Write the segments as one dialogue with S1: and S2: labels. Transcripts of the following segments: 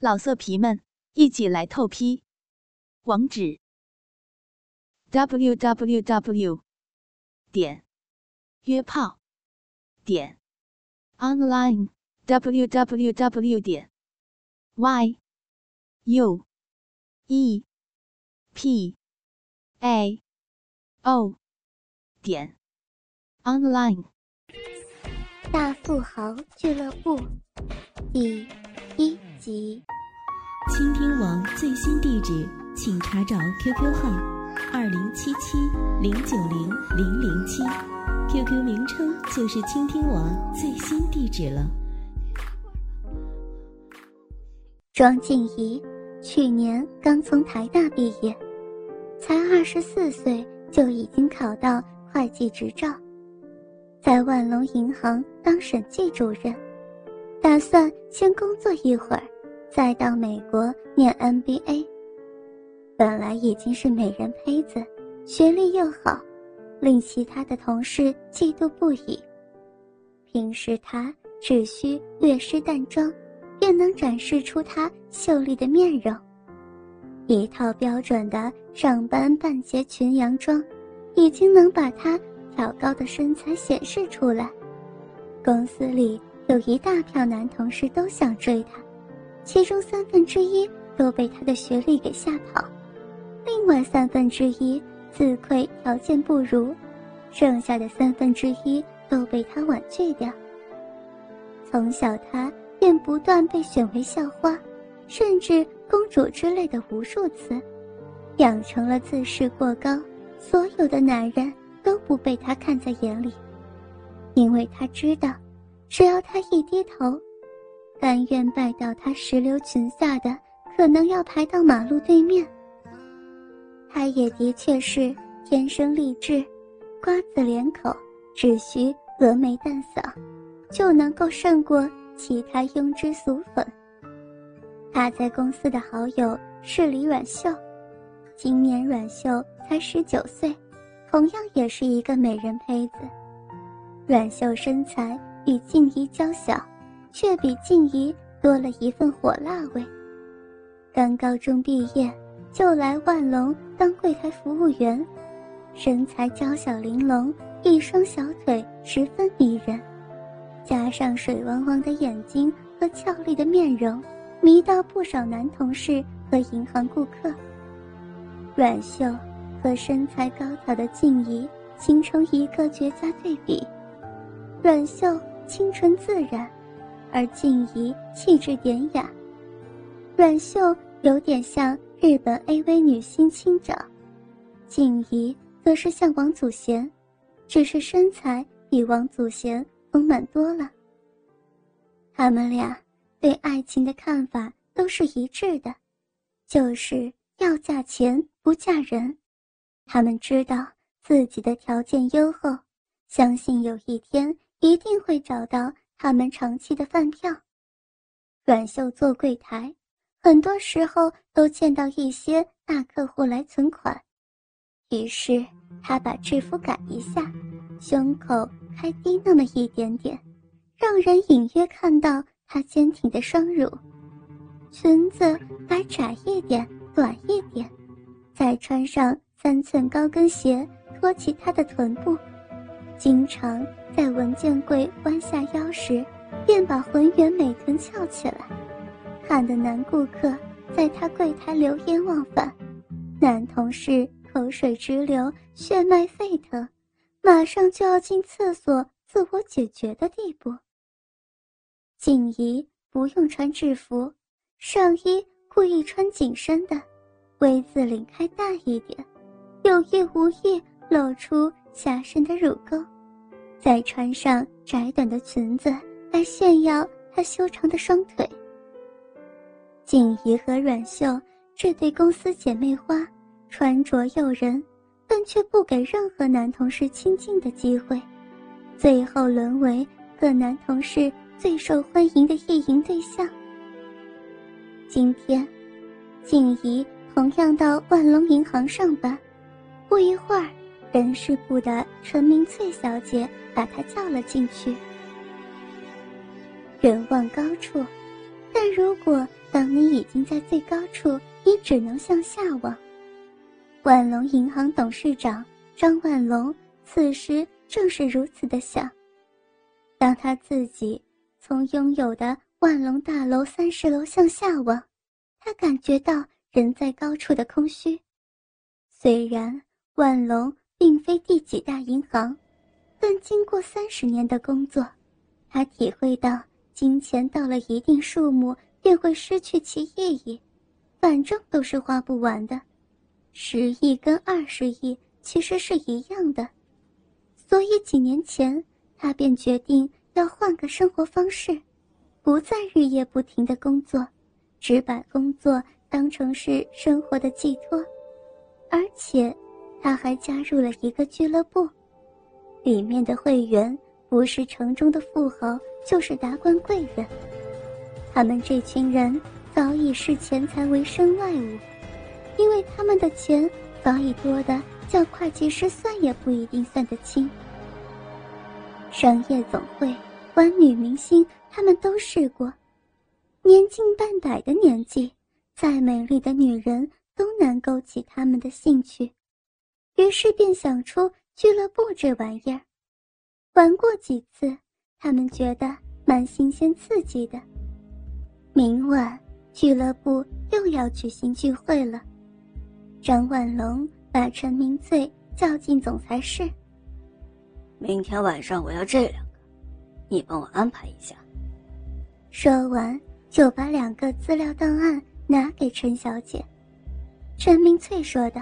S1: 老色皮们，一起来透批！网址：w w w 点约炮点 online w w w 点 y u e p a o 点 online。
S2: 大富豪俱乐部第一
S3: 倾听网最新地址，请查找 QQ 号二零七七零九零零零七，QQ 名称就是倾听网最新地址了。
S2: 庄静怡去年刚从台大毕业，才二十四岁就已经考到会计执照，在万隆银行当审计主任，打算先工作一会儿。再到美国念 MBA，本来已经是美人胚子，学历又好，令其他的同事嫉妒不已。平时她只需略施淡妆，便能展示出她秀丽的面容。一套标准的上班半截裙洋装，已经能把她挑高的身材显示出来。公司里有一大票男同事都想追她。其中三分之一都被他的学历给吓跑，另外三分之一自愧条件不如，剩下的三分之一都被他婉拒掉。从小他便不断被选为校花，甚至公主之类的无数次，养成了自视过高，所有的男人都不被他看在眼里，因为他知道，只要他一低头。甘愿拜到他石榴裙下的，可能要排到马路对面。他也的确是天生丽质，瓜子脸口，只需峨眉淡扫，就能够胜过其他庸脂俗粉。他在公司的好友是李阮秀，今年阮秀才十九岁，同样也是一个美人胚子。阮秀身材比静怡娇小。却比静怡多了一份火辣味。刚高中毕业就来万隆当柜台服务员，身材娇小玲珑，一双小腿十分迷人，加上水汪汪的眼睛和俏丽的面容，迷到不少男同事和银行顾客。阮秀和身材高挑的静怡形成一个绝佳对比。阮秀清纯自然。而静怡气质典雅，阮秀有点像日本 AV 女星青沼，静怡则是像王祖贤，只是身材比王祖贤丰满多了。他们俩对爱情的看法都是一致的，就是要嫁钱不嫁人。他们知道自己的条件优厚，相信有一天一定会找到。他们长期的饭票，阮秀做柜台，很多时候都见到一些大客户来存款，于是他把制服改一下，胸口开低那么一点点，让人隐约看到她坚挺的双乳，裙子改窄一点、短一点，再穿上三寸高跟鞋，托起她的臀部。经常在文件柜弯下腰时，便把浑圆美臀翘起来，看得男顾客在他柜台流连忘返，男同事口水直流、血脉沸腾，马上就要进厕所自我解决的地步。静怡不用穿制服，上衣故意穿紧身的，V 字领开大一点，有意无意露出。下身的乳沟，再穿上窄短的裙子来炫耀她修长的双腿。静怡和阮秀这对公司姐妹花，穿着诱人，但却不给任何男同事亲近的机会，最后沦为各男同事最受欢迎的意淫对象。今天，静怡同样到万隆银行上班，不一会儿。人事部的陈明翠小姐把她叫了进去。人望高处，但如果当你已经在最高处，你只能向下望。万隆银行董事长张万隆此时正是如此的想。当他自己从拥有的万隆大楼三十楼向下望，他感觉到人在高处的空虚。虽然万隆并非第几大银行，但经过三十年的工作，他体会到金钱到了一定数目便会失去其意义，反正都是花不完的。十亿跟二十亿其实是一样的，所以几年前他便决定要换个生活方式，不再日夜不停的工作，只把工作当成是生活的寄托。而且，他还加入了一个俱乐部，里面的会员不是城中的富豪，就是达官贵人。他们这群人早已视钱财为身外物。因为他们的钱早已多的叫会计师算也不一定算得清。商业总会、玩女明星，他们都试过。年近半百的年纪，再美丽的女人都难勾起他们的兴趣，于是便想出俱乐部这玩意儿。玩过几次，他们觉得蛮新鲜刺激的。明晚俱乐部又要举行聚会了。张万龙把陈明翠叫进总裁室。
S4: 明天晚上我要这两个，你帮我安排一下。
S2: 说完，就把两个资料档案拿给陈小姐。陈明翠说道：“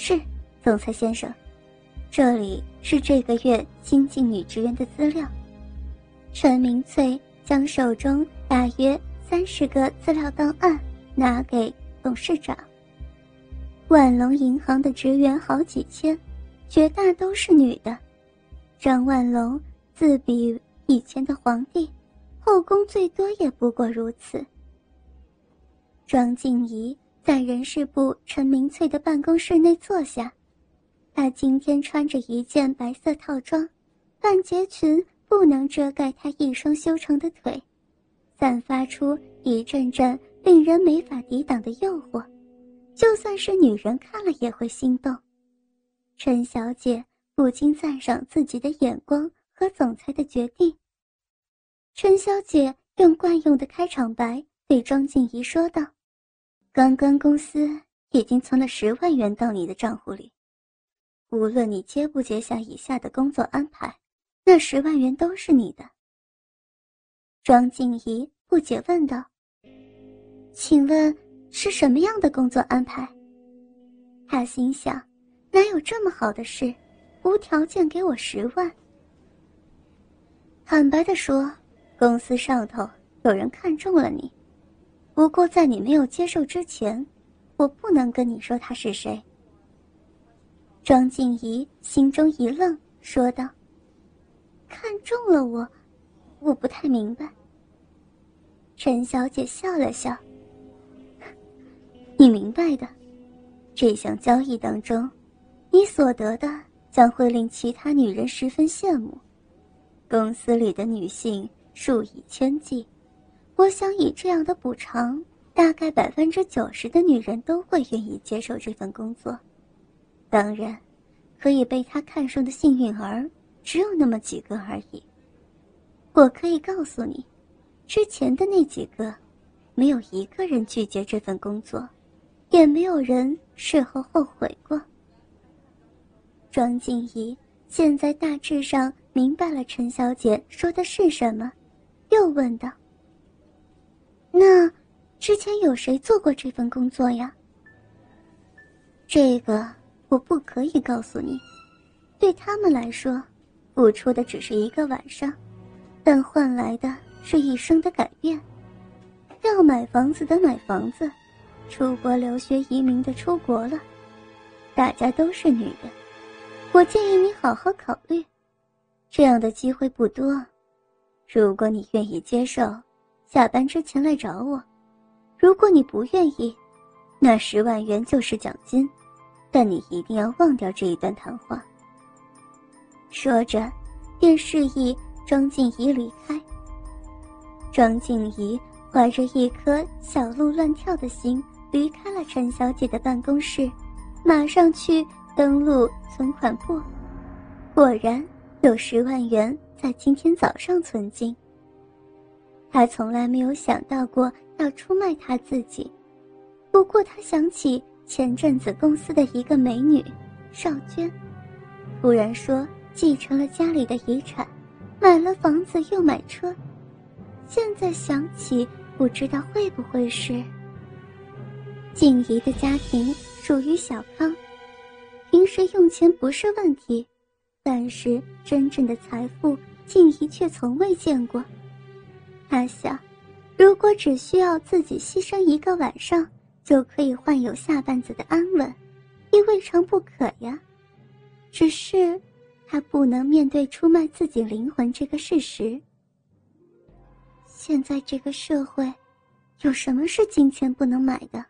S2: 是，总裁先生，这里是这个月新进女职员的资料。”陈明翠将手中大约三十个资料档案拿给董事长。万隆银行的职员好几千，绝大都是女的。张万隆自比以前的皇帝，后宫最多也不过如此。庄静怡在人事部陈明翠的办公室内坐下，她今天穿着一件白色套装，半截裙不能遮盖她一双修长的腿，散发出一阵阵令人没法抵挡的诱惑。就算是女人看了也会心动，陈小姐不禁赞赏自己的眼光和总裁的决定。陈小姐用惯用的开场白对庄静怡说道：“刚刚公司已经存了十万元到你的账户里，无论你接不接下以下的工作安排，那十万元都是你的。”庄静怡不解问道：“请问？”是什么样的工作安排？他心想，哪有这么好的事，无条件给我十万？坦白的说，公司上头有人看中了你，不过在你没有接受之前，我不能跟你说他是谁。庄静怡心中一愣，说道：“看中了我，我不太明白。”陈小姐笑了笑。你明白的，这项交易当中，你所得的将会令其他女人十分羡慕。公司里的女性数以千计，我想以这样的补偿，大概百分之九十的女人都会愿意接受这份工作。当然，可以被他看上的幸运儿只有那么几个而已。我可以告诉你，之前的那几个，没有一个人拒绝这份工作。也没有人事后后悔过。庄静怡现在大致上明白了陈小姐说的是什么，又问道：“之前有谁做过这份工作呀？”这个我不可以告诉你。对他们来说，付出的只是一个晚上，但换来的是一生的改变。要买房子的买房子。出国留学移民的出国了，大家都是女人，我建议你好好考虑，这样的机会不多。如果你愿意接受，下班之前来找我；如果你不愿意，那十万元就是奖金，但你一定要忘掉这一段谈话。说着，便示意庄静怡离开。庄静怡怀着一颗小鹿乱跳的心离开了陈小姐的办公室，马上去登录存款簿。果然有十万元在今天早上存进。他从来没有想到过要出卖他自己，不过他想起前阵子公司的一个美女邵娟，突然说继承了家里的遗产，买了房子又买车。现在想起，不知道会不会是静怡的家庭属于小康，平时用钱不是问题，但是真正的财富，静怡却从未见过。他想，如果只需要自己牺牲一个晚上，就可以换有下半子的安稳，也未尝不可呀。只是，他不能面对出卖自己灵魂这个事实。现在这个社会，有什么是金钱不能买的？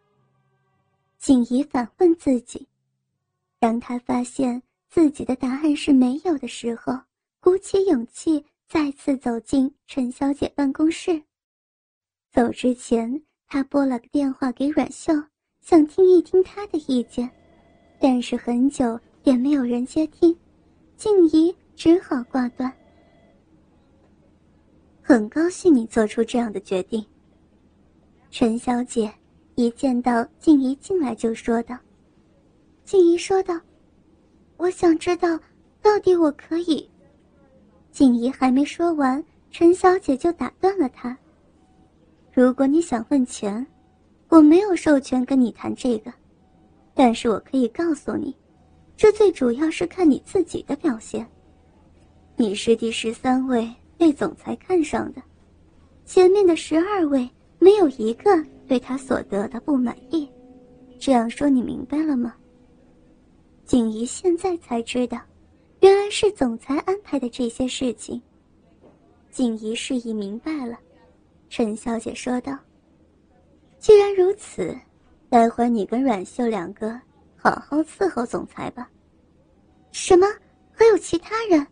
S2: 锦怡反问自己。当他发现自己的答案是没有的时候，鼓起勇气。再次走进陈小姐办公室。走之前，他拨了个电话给阮秀，想听一听她的意见，但是很久也没有人接听，静怡只好挂断。很高兴你做出这样的决定。陈小姐一见到静怡进来就说道：“静怡说道，我想知道，到底我可以。”静怡还没说完，陈小姐就打断了她。如果你想问钱，我没有授权跟你谈这个，但是我可以告诉你，这最主要是看你自己的表现。你是第十三位被总裁看上的，前面的十二位没有一个对他所得的不满意。这样说你明白了吗？景怡现在才知道。原来是总裁安排的这些事情。景怡示意明白了，陈小姐说道：“既然如此，待会儿你跟阮秀两个好好伺候总裁吧。”什么？还有其他人？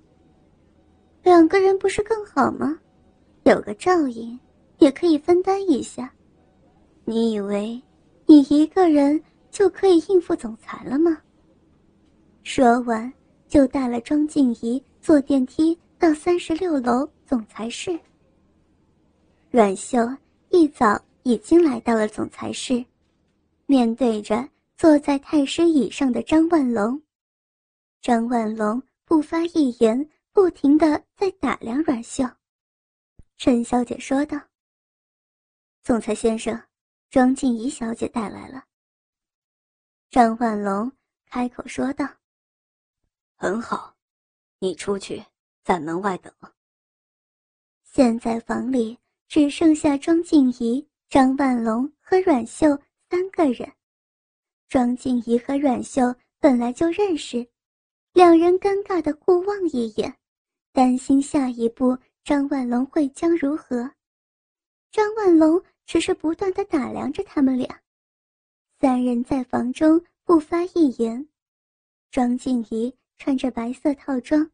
S2: 两个人不是更好吗？有个照应，也可以分担一下。你以为你一个人就可以应付总裁了吗？说完。就带了庄静怡坐电梯到三十六楼总裁室。阮秀一早已经来到了总裁室，面对着坐在太师椅上的张万龙。张万龙不发一言，不停的在打量阮秀。陈小姐说道：“总裁先生，庄静怡小姐带来了。”张万龙开口说道。
S4: 很好，你出去，在门外等。
S2: 现在房里只剩下庄静怡、张万龙和阮秀三个人。庄静怡和阮秀本来就认识，两人尴尬的互望一眼，担心下一步张万龙会将如何。张万龙只是不断的打量着他们俩，三人在房中不发一言。庄静怡。穿着白色套装，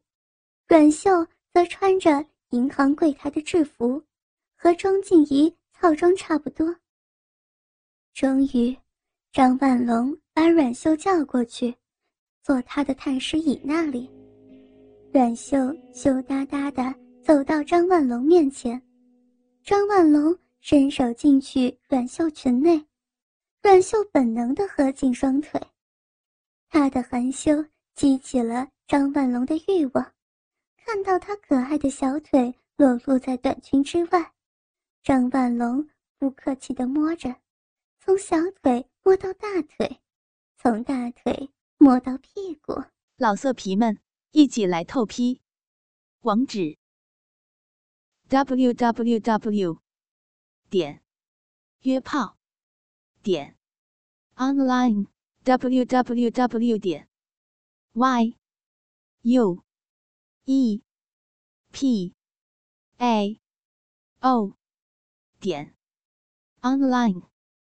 S2: 阮秀则穿着银行柜台的制服，和庄静怡套装差不多。终于，张万龙把阮秀叫过去，坐他的太师椅那里。阮秀羞答答的走到张万龙面前，张万龙伸手进去阮秀裙内，阮秀本能的合紧双腿，他的含羞。激起了张万龙的欲望，看到他可爱的小腿裸露在短裙之外，张万龙不客气地摸着，从小腿摸到大腿，从大腿摸到屁股。
S1: 老色皮们，一起来透批！网址：w w w. 点约炮点 online w w w. 点 y u e p a o 点 online。